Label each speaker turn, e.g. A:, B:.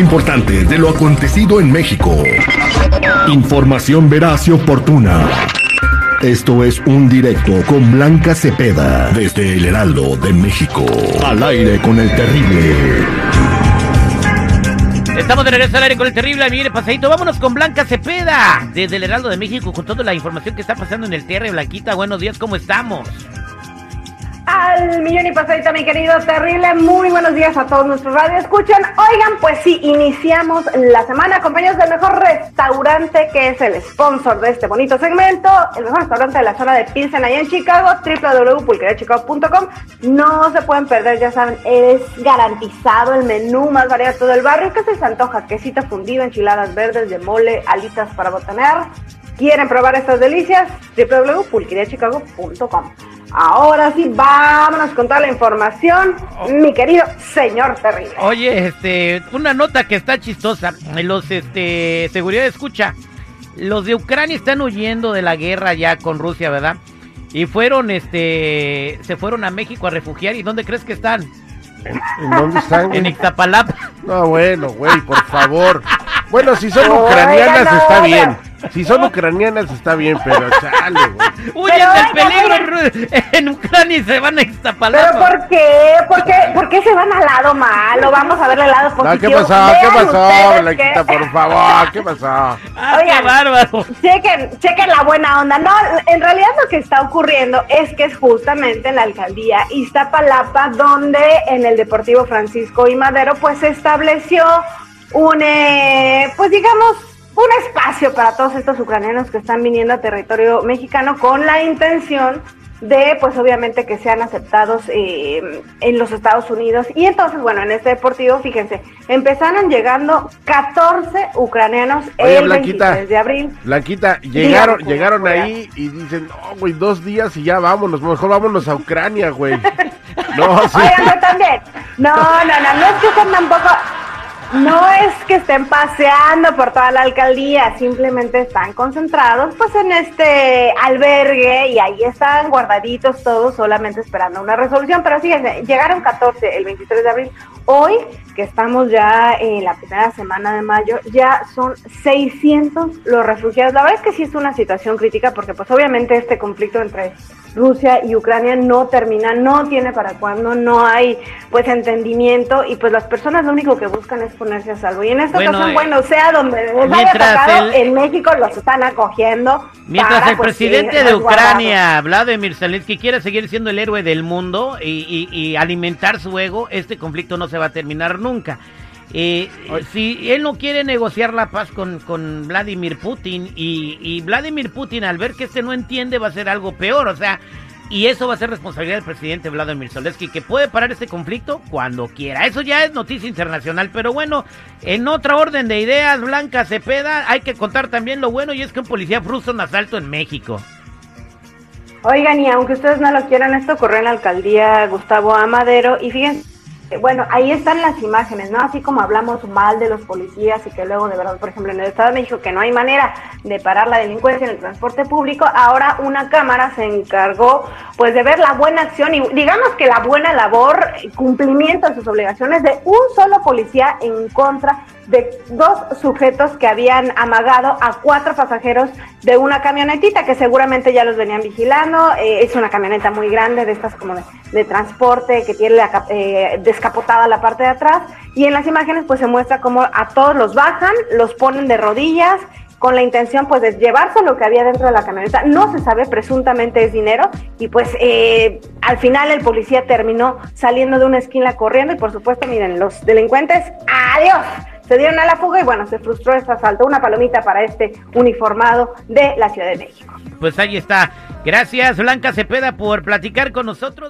A: importante de lo acontecido en México. Información veraz y oportuna. Esto es un directo con Blanca Cepeda desde el Heraldo de México. Al aire con el terrible.
B: Estamos de regreso al aire con el terrible mire pasadito. Vámonos con Blanca Cepeda desde el Heraldo de México con toda la información que está pasando en el tierra. Blanquita, buenos días, ¿cómo estamos?
C: Al millón y pasadita, mi querido terrible. Muy buenos días a todos nuestros radio escuchan. Oigan, pues sí, iniciamos la semana acompañados del mejor restaurante que es el sponsor de este bonito segmento, el mejor restaurante de la zona de Pilsen allá en Chicago, www.pulqueriachicago.com. No se pueden perder, ya saben, es garantizado el menú más variado de todo el barrio. ¿Qué se les antoja? Quesito fundido, enchiladas verdes de mole, alitas para botanear. ¿Quieren probar estas delicias? www.pulqueriachicago.com. Ahora sí, vámonos con toda la información, mi querido señor terrible.
B: Oye, este, una nota que está chistosa. Los, este, seguridad escucha. Los de Ucrania están huyendo de la guerra ya con Rusia, ¿verdad? Y fueron, este, se fueron a México a refugiar. ¿Y dónde crees que están?
D: ¿En, dónde están?
B: En Ixtapalapa.
D: No, bueno, güey, por favor. Bueno, si son ucranianas está bien. Si son ucranianas está bien, pero chale, güey.
B: Huyen del peligro en, Ucrania y se van a Ixtapalapa.
C: ¿Pero por qué? ¿Por qué? ¿Por qué se van al lado malo? Vamos a ver el lado positivo.
D: No, ¿qué pasó? ¿Qué pasó, Blanquita, por favor? ¿Qué pasó?
B: Ah, qué bárbaro.
C: Chequen, chequen la buena onda. No, en realidad lo que está ocurriendo es que es justamente en la alcaldía Iztapalapa donde en el Deportivo Francisco y Madero pues se estableció un, eh, pues digamos, un espacio para todos estos ucranianos que están viniendo a territorio mexicano con la intención de, pues obviamente, que sean aceptados eh, en los Estados Unidos. Y entonces, bueno, en este deportivo, fíjense, empezaron llegando 14 ucranianos el 23 de abril.
D: Blanquita, llegaron, llegaron ahí y dicen, no, güey, dos días y ya vámonos, mejor vámonos a Ucrania, güey.
C: No, sí. Oigan, también. No, no, no, no es que sean tampoco no es que estén paseando por toda la alcaldía, simplemente están concentrados pues en este albergue y ahí están guardaditos todos solamente esperando una resolución. Pero fíjense, llegaron 14 el 23 de abril. Hoy, que estamos ya en la primera semana de mayo, ya son 600 los refugiados. La verdad es que sí es una situación crítica porque pues obviamente este conflicto entre Rusia y Ucrania no termina, no tiene para cuándo, no hay pues entendimiento y pues las personas lo único que buscan es ponerse a salvo. Y en esta bueno, ocasión, eh, bueno, sea donde les haya tocado, en México los están acogiendo.
B: Mientras el pues, presidente de Ucrania, Vladimir Zelensky, quiere seguir siendo el héroe del mundo y, y alimentar su ego, este conflicto no se va a terminar nunca. Eh, si él no quiere negociar la paz con, con Vladimir Putin y, y, Vladimir Putin al ver que este no entiende va a ser algo peor, o sea, y eso va a ser responsabilidad del presidente Vladimir Zelensky que puede parar este conflicto cuando quiera. Eso ya es noticia internacional, pero bueno, en otra orden de ideas, Blanca Cepeda, hay que contar también lo bueno y es que un policía frustra un asalto en México.
C: Oigan, y aunque ustedes no lo quieran, esto ocurrió en la alcaldía Gustavo Amadero y fíjense bueno, ahí están las imágenes, ¿no? Así como hablamos mal de los policías y que luego, de verdad, por ejemplo, en el Estado de México, que no hay manera de parar la delincuencia en el transporte público, ahora una cámara se encargó, pues, de ver la buena acción y, digamos que la buena labor, cumplimiento de sus obligaciones de un solo policía en contra de dos sujetos que habían amagado a cuatro pasajeros de una camionetita que seguramente ya los venían vigilando. Eh, es una camioneta muy grande, de estas como de, transporte, que tiene eh, descapotada la parte de atrás. Y en las imágenes pues se muestra como a todos los bajan, los ponen de rodillas con la intención pues de llevarse lo que había dentro de la camioneta. No se sabe, presuntamente es dinero y pues eh, al final el policía terminó saliendo de una esquina corriendo y por supuesto miren los delincuentes, adiós se dieron a la fuga y bueno, se frustró este asalto. Una palomita para este uniformado de la Ciudad de México.
B: Pues ahí está. Gracias Blanca Cepeda por platicar con nosotros.